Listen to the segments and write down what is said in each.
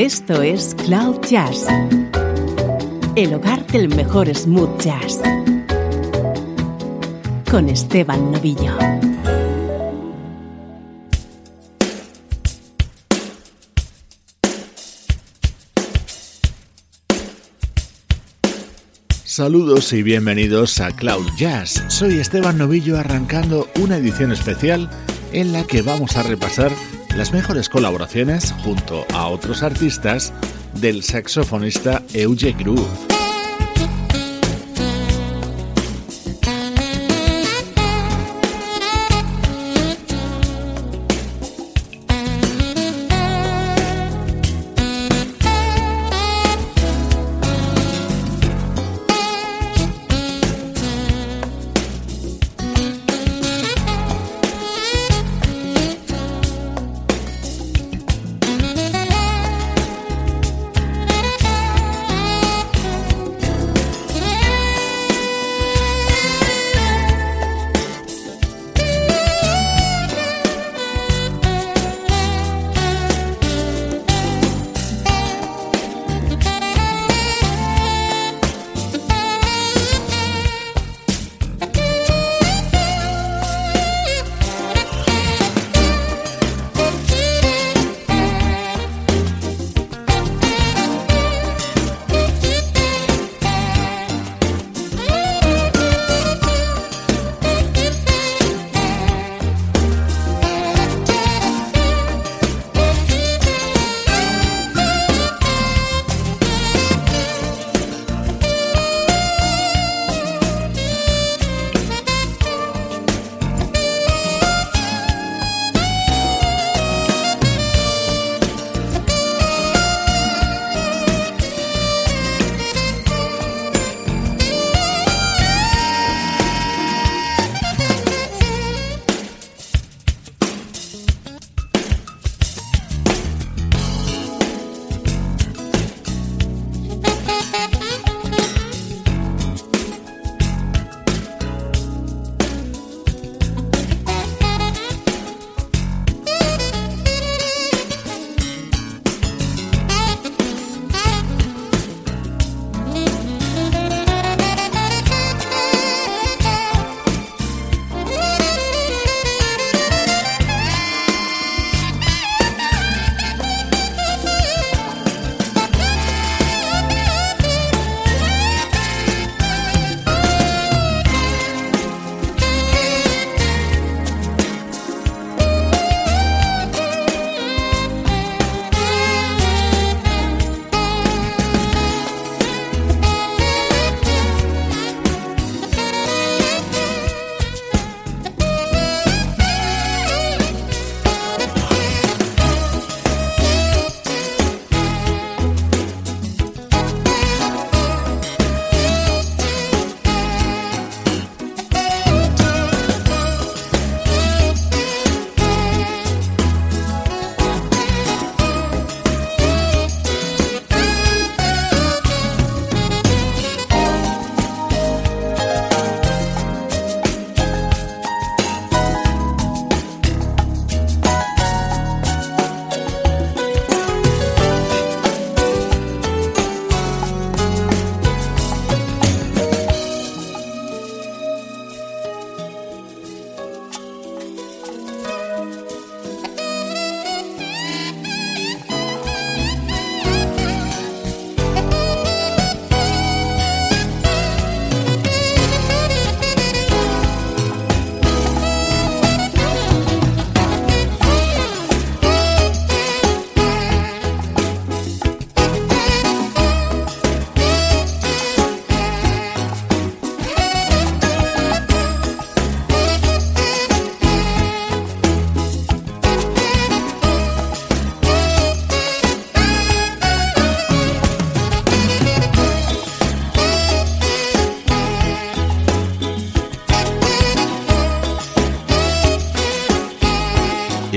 Esto es Cloud Jazz, el hogar del mejor smooth jazz, con Esteban Novillo. Saludos y bienvenidos a Cloud Jazz. Soy Esteban Novillo arrancando una edición especial en la que vamos a repasar las mejores colaboraciones junto a otros artistas del saxofonista Euge Groove.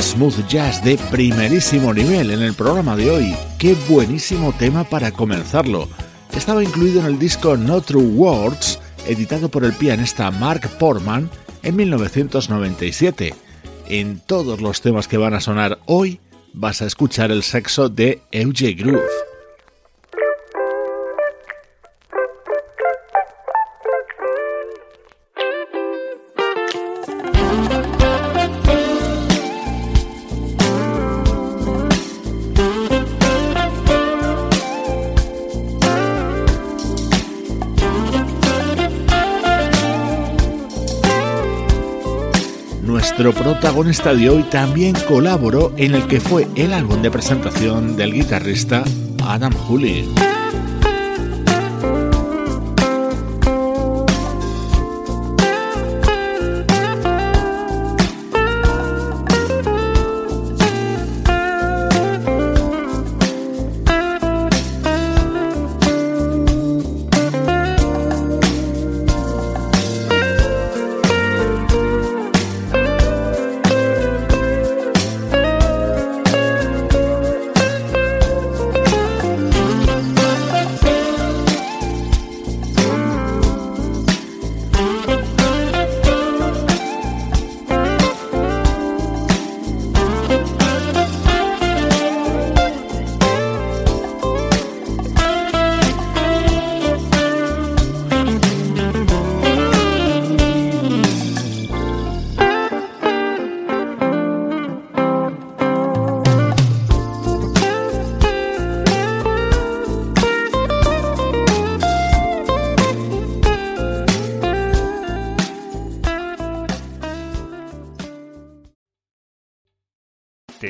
Smooth jazz de primerísimo nivel en el programa de hoy. Qué buenísimo tema para comenzarlo. Estaba incluido en el disco No True Words, editado por el pianista Mark Portman en 1997. En todos los temas que van a sonar hoy vas a escuchar el sexo de Euge Groove. Nuestro protagonista de hoy también colaboró en el que fue el álbum de presentación del guitarrista Adam Hooley.